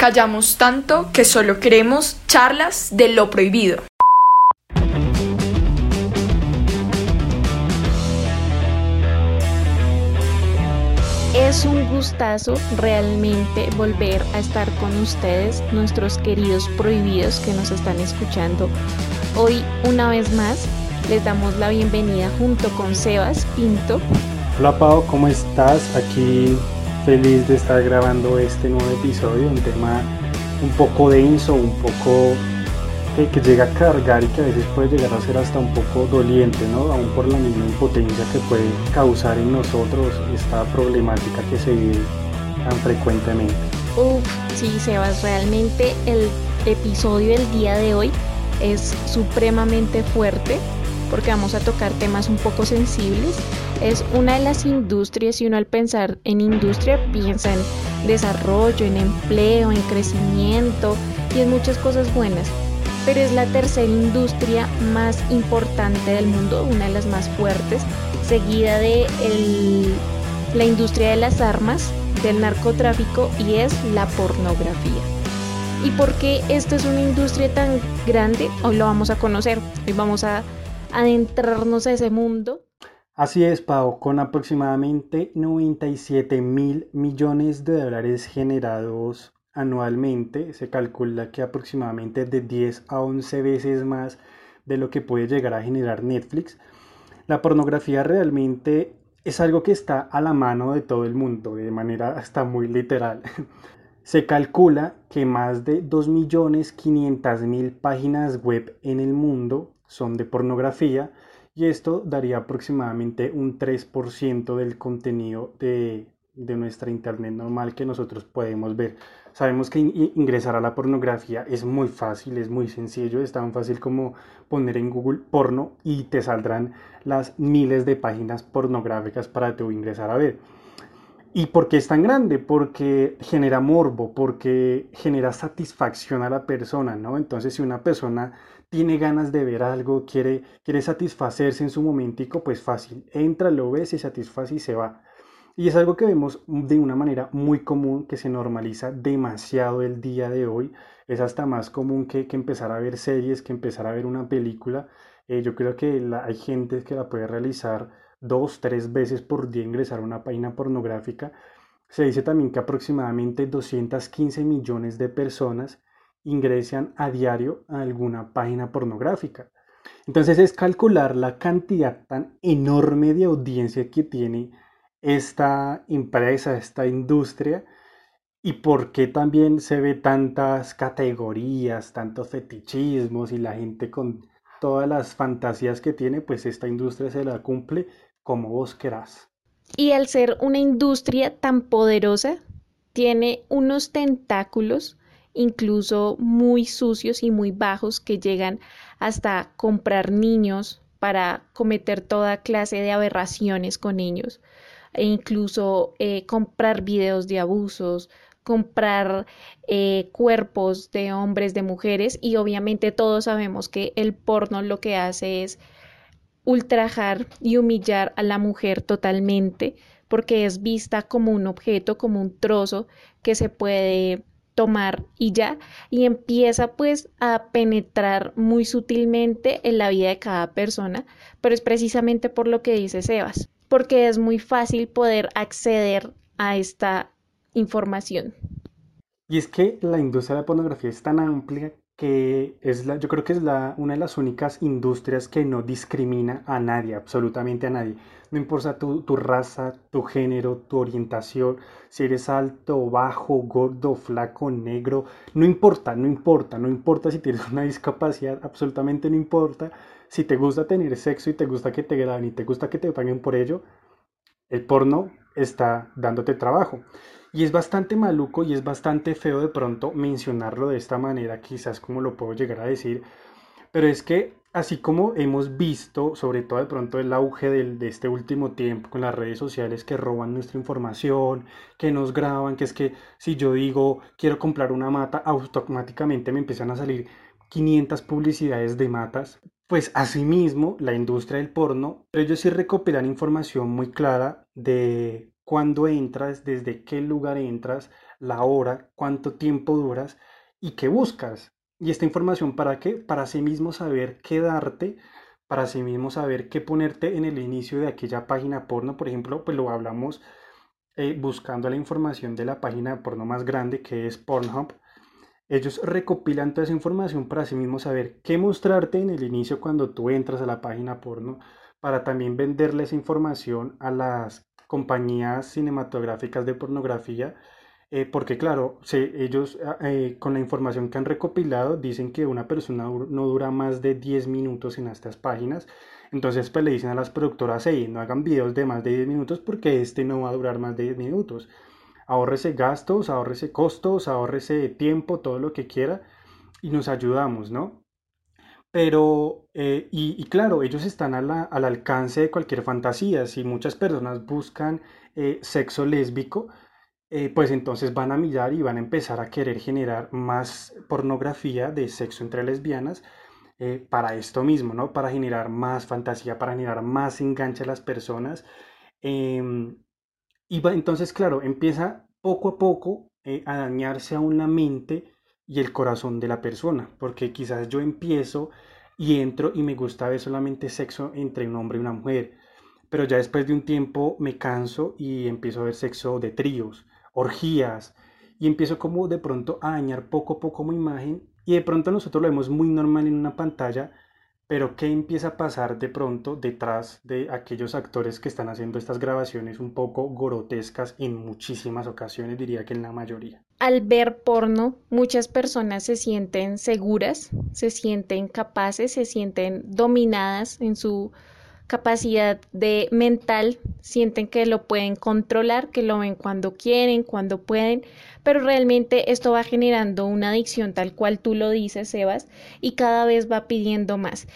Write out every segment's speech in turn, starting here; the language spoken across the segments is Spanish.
Callamos tanto que solo queremos charlas de lo prohibido. Es un gustazo realmente volver a estar con ustedes, nuestros queridos prohibidos que nos están escuchando. Hoy, una vez más, les damos la bienvenida junto con Sebas Pinto. Hola Pau, ¿cómo estás? Aquí feliz de estar grabando este nuevo episodio, un tema un poco denso, un poco que, llega a cargar y que a veces puede llegar a ser hasta un poco doliente, ¿no? Aún por la misma impotencia que puede causar en nosotros esta problemática que se vive tan frecuentemente. Uf, sí, Sebas, realmente el episodio del día de hoy es supremamente fuerte porque vamos a tocar temas un poco sensibles. Es una de las industrias y uno al pensar en industria piensa en desarrollo, en empleo, en crecimiento y en muchas cosas buenas pero es la tercera industria más importante del mundo, una de las más fuertes, seguida de la industria de las armas, del narcotráfico y es la pornografía. ¿Y por qué esto es una industria tan grande? Hoy lo vamos a conocer, hoy vamos a adentrarnos a ese mundo. Así es, Pau, con aproximadamente 97 mil millones de dólares generados anualmente se calcula que aproximadamente de 10 a 11 veces más de lo que puede llegar a generar Netflix. La pornografía realmente es algo que está a la mano de todo el mundo, de manera hasta muy literal. Se calcula que más de 2.500.000 páginas web en el mundo son de pornografía y esto daría aproximadamente un 3% del contenido de, de nuestra internet normal que nosotros podemos ver. Sabemos que ingresar a la pornografía es muy fácil, es muy sencillo, es tan fácil como poner en Google porno y te saldrán las miles de páginas pornográficas para tú ingresar a ver. ¿Y por qué es tan grande? Porque genera morbo, porque genera satisfacción a la persona, ¿no? Entonces, si una persona tiene ganas de ver algo, quiere, quiere satisfacerse en su momentico, pues fácil, entra, lo ve, se satisface y se va. Y es algo que vemos de una manera muy común, que se normaliza demasiado el día de hoy. Es hasta más común que, empezar a ver series, que empezar a ver una película. Eh, yo creo que hay gente que la puede realizar dos, tres veces por día ingresar a una página pornográfica. Se dice también que aproximadamente 215 millones de personas ingresan a diario a alguna página pornográfica. Entonces es calcular la cantidad tan enorme de audiencia que tiene esta empresa, esta industria y por qué también se ve tantas categorías, tantos fetichismos y la gente con todas las fantasías que tiene, pues esta industria se la cumple como vos querás. Y al ser una industria tan poderosa, tiene unos tentáculos incluso muy sucios y muy bajos que llegan hasta comprar niños para cometer toda clase de aberraciones con niños e incluso eh, comprar videos de abusos, comprar eh, cuerpos de hombres, de mujeres y obviamente todos sabemos que el porno lo que hace es ultrajar y humillar a la mujer totalmente porque es vista como un objeto, como un trozo que se puede tomar y ya, y empieza pues a penetrar muy sutilmente en la vida de cada persona, pero es precisamente por lo que dice Sebas porque es muy fácil poder acceder a esta información. Y es que la industria de la pornografía es tan amplia que es la, yo creo que es la, una de las únicas industrias que no discrimina a nadie, absolutamente a nadie. No importa tu, tu raza, tu género, tu orientación, si eres alto, bajo, gordo, flaco, negro, no importa, no importa, no importa si tienes una discapacidad, absolutamente no importa si te gusta tener sexo y te gusta que te graben y te gusta que te paguen por ello, el porno está dándote trabajo. Y es bastante maluco y es bastante feo de pronto mencionarlo de esta manera, quizás como lo puedo llegar a decir, pero es que así como hemos visto, sobre todo de pronto el auge de este último tiempo con las redes sociales que roban nuestra información, que nos graban, que es que si yo digo quiero comprar una mata, automáticamente me empiezan a salir 500 publicidades de matas. Pues asimismo, la industria del porno, ellos sí recopilan información muy clara de cuándo entras, desde qué lugar entras, la hora, cuánto tiempo duras y qué buscas. Y esta información para qué? Para sí mismo saber qué darte, para sí mismo saber qué ponerte en el inicio de aquella página porno. Por ejemplo, pues lo hablamos eh, buscando la información de la página porno más grande que es Pornhub. Ellos recopilan toda esa información para sí mismo saber qué mostrarte en el inicio cuando tú entras a la página porno, para también venderle esa información a las compañías cinematográficas de pornografía eh, porque claro, ellos ah, eh, con la información que han recopilado dicen que una persona no dura más de 10 minutos en estas páginas. Entonces pues le dicen a las productoras, hey, no hagan videos de más de 10 minutos porque este no va a durar más de 10 minutos. Ahórrese gastos, ahórrese costos, ahórrese tiempo, todo lo que quiera y nos ayudamos, ¿no? Pero, eh, y, claro, ellos están al alcance de cualquier fantasía. Si muchas personas buscan sexo lésbico, eh, pues entonces van a mirar y van a empezar a querer generar más pornografía de sexo entre lesbianas eh, para esto mismo, ¿no? Para generar más fantasía, para generar más enganche a las personas. Em, y entonces, claro, empieza poco a poco eh, a dañarse aún la mente y el corazón de la persona, porque quizás yo empiezo y entro y me gusta ver solamente sexo entre un hombre y una mujer, pero ya después de un tiempo me canso y empiezo a ver sexo de tríos orgías, y empiezo como de pronto a dañar poco a poco mi imagen y de pronto nosotros lo vemos muy normal en una pantalla, pero ¿qué empieza a pasar de pronto detrás de aquellos actores que están haciendo estas grabaciones un poco grotescas en muchísimas ocasiones, diría que en la mayoría? Al ver porno, muchas personas se sienten seguras, se sienten capaces, se sienten dominadas en su capacidad de mental, sienten que lo pueden controlar, que lo ven cuando quieren, cuando pueden, pero realmente esto va generando una adicción tal cual tú lo dices, Sebas, y cada vez va pidiendo más.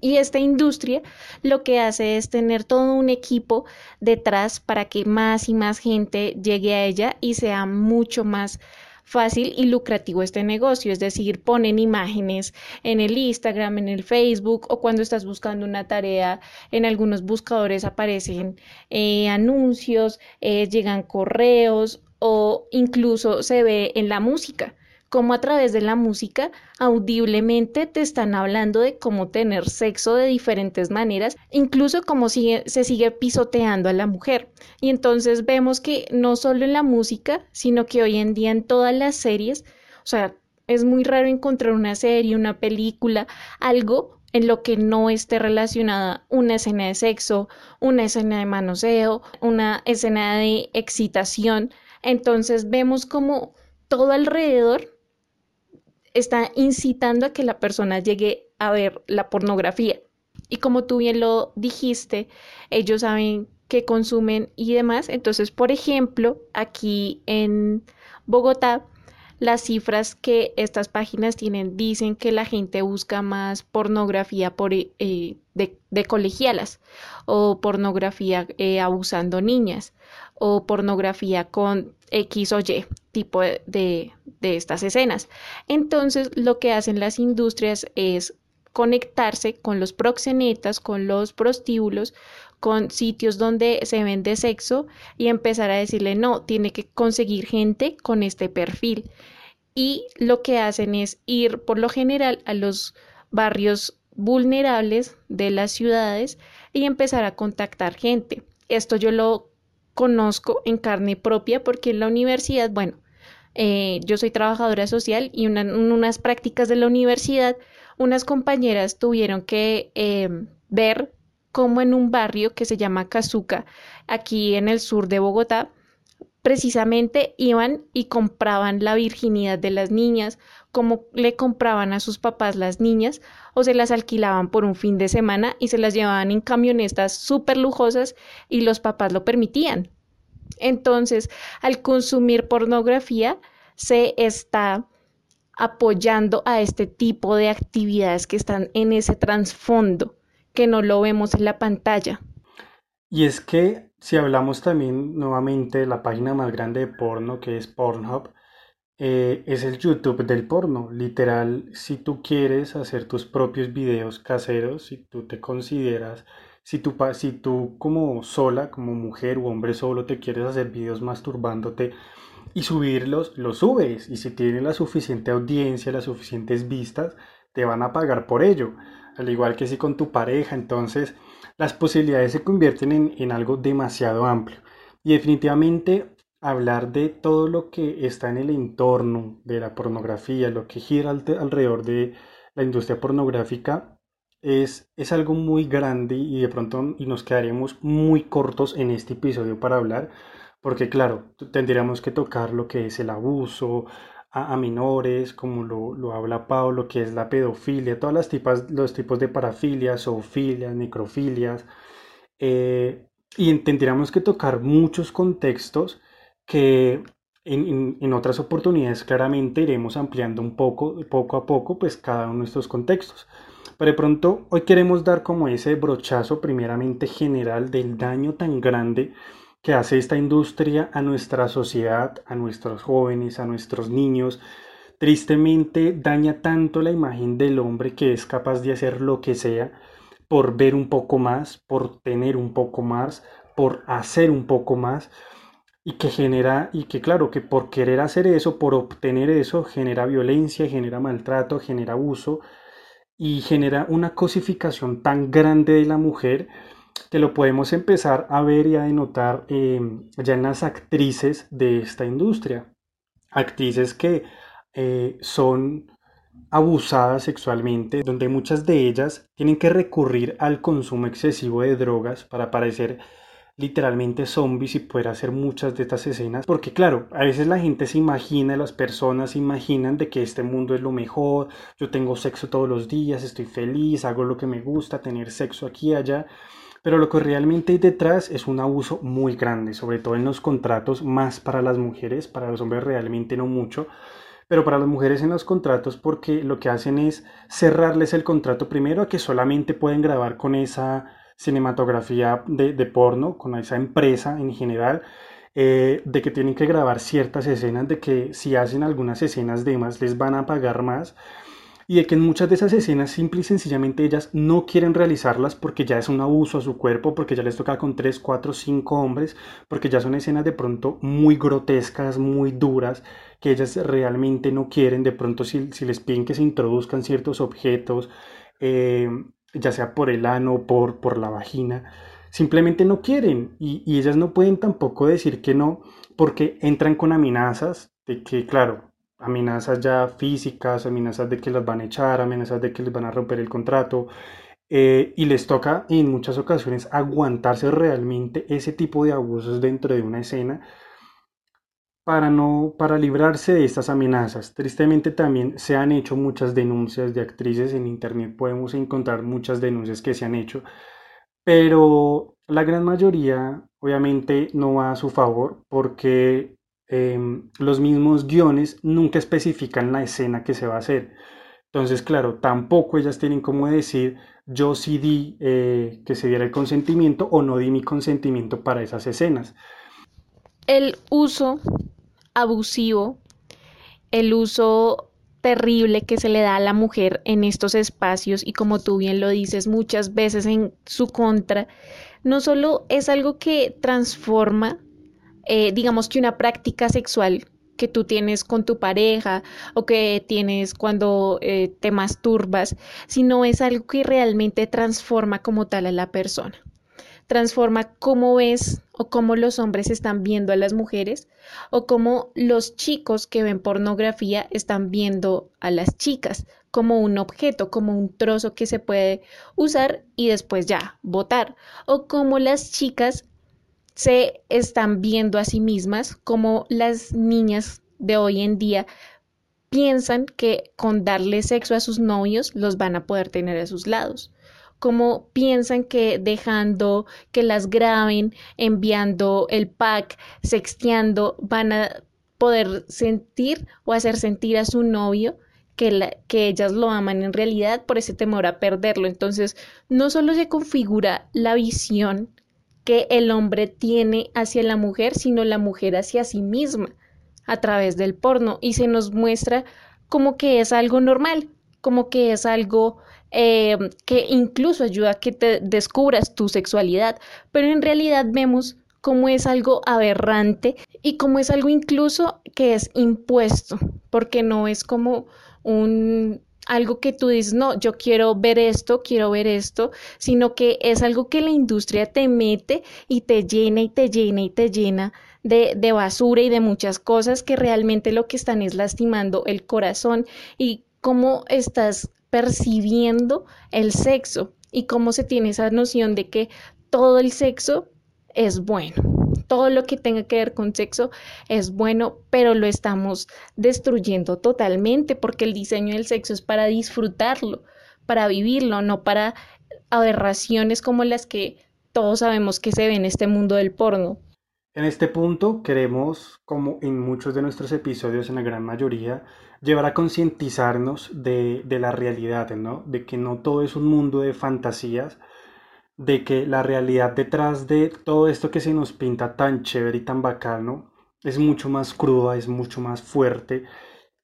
Y esta industria lo que hace es tener todo un equipo detrás para que más y más gente llegue a ella y sea mucho más fácil y lucrativo este negocio, es decir, ponen imágenes en el Instagram, en el Facebook o cuando estás buscando una tarea, en algunos buscadores aparecen eh, anuncios, eh, llegan correos o incluso se ve en la música cómo a través de la música audiblemente te están hablando de cómo tener sexo de diferentes maneras, incluso cómo se sigue pisoteando a la mujer. Y entonces vemos que no solo en la música, sino que hoy en día en todas las series, o sea, es muy raro encontrar una serie, una película, algo en lo que no esté relacionada una escena de sexo, una escena de manoseo, una escena de excitación. Entonces vemos como todo alrededor está incitando a que la persona llegue a ver la pornografía. Y como tú bien lo dijiste, ellos saben que consumen y demás. Entonces, por ejemplo, aquí en Bogotá, las cifras que estas páginas tienen dicen que la gente busca más pornografía por, eh, de, colegialas o pornografía eh, abusando niñas o pornografía con X o Y tipo de estas escenas. Entonces, lo que hacen las industrias es conectarse con los proxenetas, con los prostíbulos, con sitios donde se vende sexo y empezar a decirle, no, tiene que conseguir gente con este perfil. Y lo que hacen es ir por lo general a los barrios vulnerables de las ciudades y empezar a contactar gente. Esto yo lo conozco en carne propia porque en la universidad, bueno, eh, yo soy trabajadora social y en unas prácticas de la universidad, unas compañeras tuvieron que em, ver cómo en un barrio que se llama Cazuca, aquí en el sur de Bogotá, precisamente iban y compraban la virginidad de las niñas, como le compraban a sus papás las niñas, o se las alquilaban por un fin de semana y se las llevaban en camionetas súper lujosas y los papás lo permitían. Entonces, al consumir pornografía, se está apoyando a este tipo de actividades que están en ese trasfondo, que no lo vemos en la pantalla. Y es que si hablamos también nuevamente de la página más grande de porno, que es Pornhub, eh, es el YouTube del porno. Literal, si tú quieres hacer tus propios videos caseros, si tú te consideras Si tú, si tú como sola, como mujer o hombre solo, te quieres hacer videos masturbándote y subirlos, los subes. Y si tiene la suficiente audiencia, las suficientes vistas, te van a pagar por ello. Al igual que si con tu pareja, entonces las posibilidades se convierten en, en algo demasiado amplio. Y definitivamente hablar de todo lo que está en el entorno de la pornografía, lo que gira alrededor de la industria pornográfica, es, es algo muy grande y de pronto nos quedaremos muy cortos en este episodio para hablar, porque claro, tendríamos que tocar lo que es el abuso a, menores, como lo, lo, habla Pablo, que es la pedofilia, todas las tipas, los tipos de parafilias, zoofilias, necrofilias, eh, y tendríamos que tocar muchos contextos que en, en, otras oportunidades claramente iremos ampliando un poco, poco a poco, pues cada uno de estos contextos. Pero de pronto hoy queremos dar como ese brochazo primeramente general del daño tan grande que hace esta industria a nuestra sociedad, a nuestros jóvenes, a nuestros niños. Tristemente daña tanto la imagen del hombre que es capaz de hacer lo que sea por ver un poco más, por tener un poco más, por hacer un poco más y que genera, y que claro, que por querer hacer eso, por obtener eso, genera violencia, genera maltrato, genera abuso y genera una cosificación tan grande de la mujer que lo podemos empezar a ver y a denotar em, ya en las actrices de esta industria. Actrices que eh, son abusadas sexualmente, donde muchas de ellas tienen que recurrir al consumo excesivo de drogas para parecer literalmente zombies y poder hacer muchas de estas escenas. Porque claro, a veces la gente se imagina, las personas se imaginan de que este mundo es lo mejor, yo tengo sexo todos los días, estoy feliz, hago lo que me gusta, tener sexo aquí y allá. Pero lo que realmente hay detrás es un abuso muy grande, sobre todo en los contratos, más para las mujeres, para los hombres realmente no mucho, pero para las mujeres en los contratos porque lo que hacen es cerrarles el contrato primero a que solamente pueden grabar con esa cinematografía de, porno, con esa empresa en general, eh, de que tienen que grabar ciertas escenas, de que si hacen algunas escenas de más les van a pagar más y de que en muchas de esas escenas simple y sencillamente ellas no quieren realizarlas porque ya es un abuso a su cuerpo, porque ya les toca con 3, 4, 5 hombres, porque ya son escenas de pronto muy grotescas, muy duras, que ellas realmente no quieren, de pronto si, si les piden que se introduzcan ciertos objetos, eh, ya sea por el ano, por, por la vagina, simplemente no quieren. Y, y, ellas no pueden tampoco decir que no porque entran con amenazas de que, claro, amenazas ya físicas, amenazas de que las van a echar, amenazas de que les van a romper el contrato eh, y les toca en muchas ocasiones aguantarse realmente ese tipo de abusos dentro de una escena para, no, para librarse de estas amenazas. Tristemente también se han hecho muchas denuncias de actrices en internet, podemos encontrar muchas denuncias que se han hecho, pero la gran mayoría obviamente no va a su favor porque em, los mismos guiones nunca especifican la escena que se va a hacer. Entonces, claro, tampoco ellas tienen como decir, yo sí di eh, que se diera el consentimiento o no di mi consentimiento para esas escenas. El uso abusivo, el uso terrible que se le da a la mujer en estos espacios y como tú bien lo dices muchas veces en su contra, no solo es algo que transforma, eh, digamos que una práctica sexual que tú tienes con tu pareja o que tienes cuando eh, te masturbas, sino es algo que realmente transforma como tal a la persona. Transforma cómo ves o cómo los hombres están viendo a las mujeres o cómo los chicos que ven pornografía están viendo a las chicas como un objeto, como un trozo que se puede usar y después ya botar. O cómo las chicas se están viendo a sí mismas como las niñas de hoy en día piensan que con darle sexo a sus novios los van a poder tener a sus lados cómo piensan que dejando que las graben, enviando el pack, sexteando, van a poder sentir o hacer sentir a su novio que, que ellas lo aman en realidad por ese temor a perderlo. Entonces, no solo se configura la visión que el hombre tiene hacia la mujer, sino la mujer hacia sí misma a través del porno. Y se nos muestra como que es algo normal, como que es algo eh, que incluso ayuda a que te descubras tu sexualidad, pero en realidad vemos como es algo aberrante y como es algo incluso que es impuesto, porque no es como un algo que tú dices, no, yo quiero ver esto, quiero ver esto, sino que es algo que la industria te mete y te llena y te llena y te llena de, de basura y de muchas cosas que realmente lo que están es lastimando el corazón y cómo estás percibiendo el sexo y cómo se tiene esa noción de que todo el sexo es bueno. Todo lo que tenga que ver con sexo es bueno, pero lo estamos destruyendo totalmente porque el diseño del sexo es para disfrutarlo, para vivirlo, no para aberraciones como las que todos sabemos que se ve en este mundo del porno. En este punto queremos, como en muchos de nuestros episodios, en la gran mayoría, llevar a concientizarnos de, de la realidad, ¿no? De que no todo es un mundo de fantasías, de que la realidad detrás de todo esto que se nos pinta tan chévere y tan bacano es mucho más cruda, es mucho más fuerte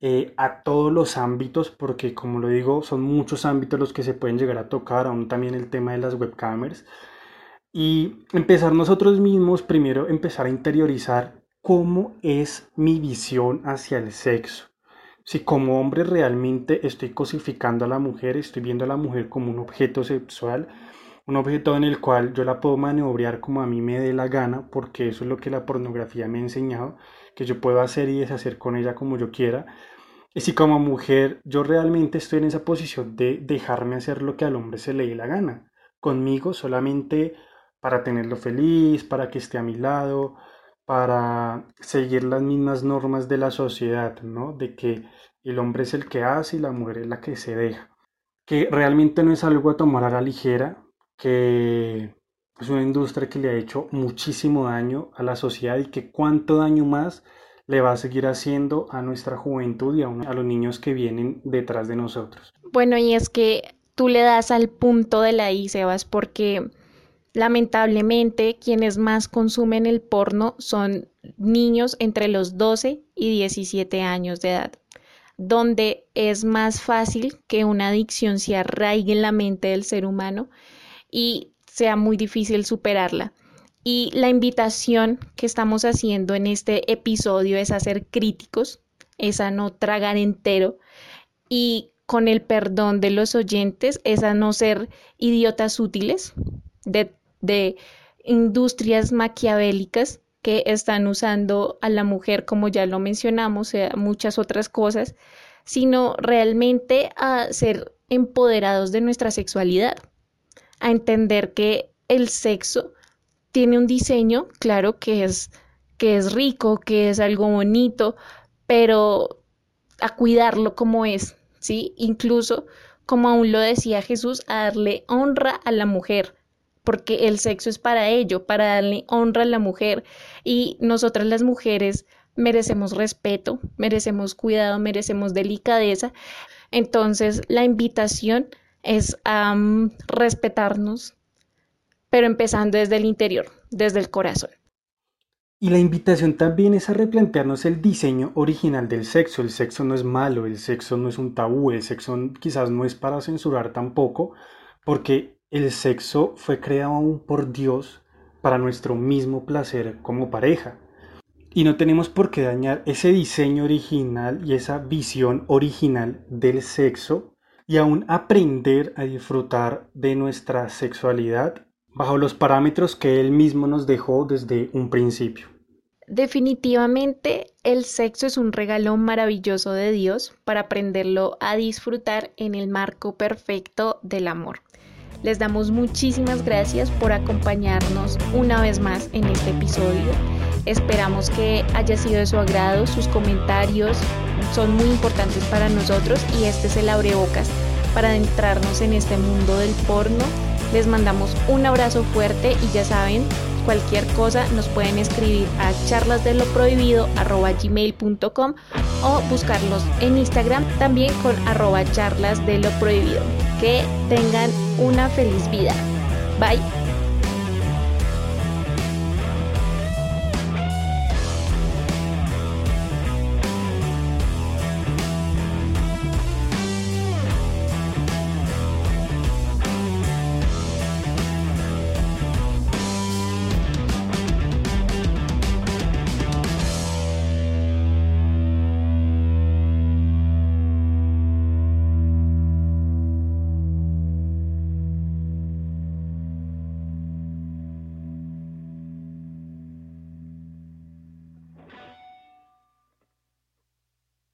eh, a todos los ámbitos, porque como lo digo, son muchos ámbitos los que se pueden llegar a tocar, aún también el tema de las webcamers. Y empezar nosotros mismos, primero empezar a interiorizar cómo es mi visión hacia el sexo. Si como hombre realmente estoy cosificando a la mujer, estoy viendo a la mujer como un objeto sexual, un objeto en el cual yo la puedo maniobrar como a mí me dé la gana, porque eso es lo que la pornografía me ha enseñado, que yo puedo hacer y deshacer con ella como yo quiera. Y si como mujer yo realmente estoy en esa posición de dejarme hacer lo que al hombre se le dé la gana, conmigo solamente para tenerlo feliz, para que esté a mi lado, para seguir las mismas normas de la sociedad, ¿no? De que el hombre es el que hace y la mujer es la que se deja. Que realmente no es algo a tomar a la ligera, que es una industria que le ha hecho muchísimo daño a la sociedad y que cuánto daño más le va a seguir haciendo a nuestra juventud y a, a los niños que vienen detrás de nosotros. Bueno, y es que tú le das al punto de la I, Sebas, porque lamentablemente quienes más consumen el porno son niños entre los 12 y 17 años de edad, donde es más fácil que una adicción se arraigue en la mente del ser humano y sea muy difícil superarla. Y la invitación que estamos haciendo en este episodio es a ser críticos, es a no tragar entero y con el perdón de los oyentes es a no ser idiotas útiles de, de industrias maquiavélicas que están usando a la mujer, como ya lo mencionamos, y muchas otras cosas, sino realmente a ser empoderados de nuestra sexualidad a entender que el sexo tiene un diseño, claro que es, que es rico, que es algo bonito, pero a cuidarlo como es, ¿sí? Incluso, como aún lo decía Jesús, a darle honra a la mujer, porque el sexo es para ello, para darle honra a la mujer. Y nosotras las mujeres merecemos respeto, merecemos cuidado, merecemos delicadeza. Entonces, la invitación es respetarnos, pero empezando desde el interior, desde el corazón. Y la invitación también es a replantearnos el diseño original del sexo. El sexo no es malo, el sexo no es un tabú, el sexo quizás no es para censurar tampoco, porque el sexo fue creado por Dios para nuestro mismo placer como pareja. Y no tenemos por qué dañar ese diseño original y esa visión original del sexo y aún aprender a disfrutar de nuestra sexualidad bajo los parámetros que Él mismo nos dejó desde un principio. Definitivamente el sexo es un regalo maravilloso de Dios para aprenderlo a disfrutar en el marco perfecto del amor. Les damos muchísimas gracias por acompañarnos una vez más en este episodio. Esperamos que haya sido de su agrado. Sus comentarios son muy importantes para nosotros y este es el abrebocas para adentrarnos en este mundo del porno. Les mandamos un abrazo fuerte y ya saben, cualquier cosa nos pueden escribir a charlasdeloprohibido.com o buscarlos en Instagram también con arroba lo prohibido. Que tengan una feliz vida. Bye.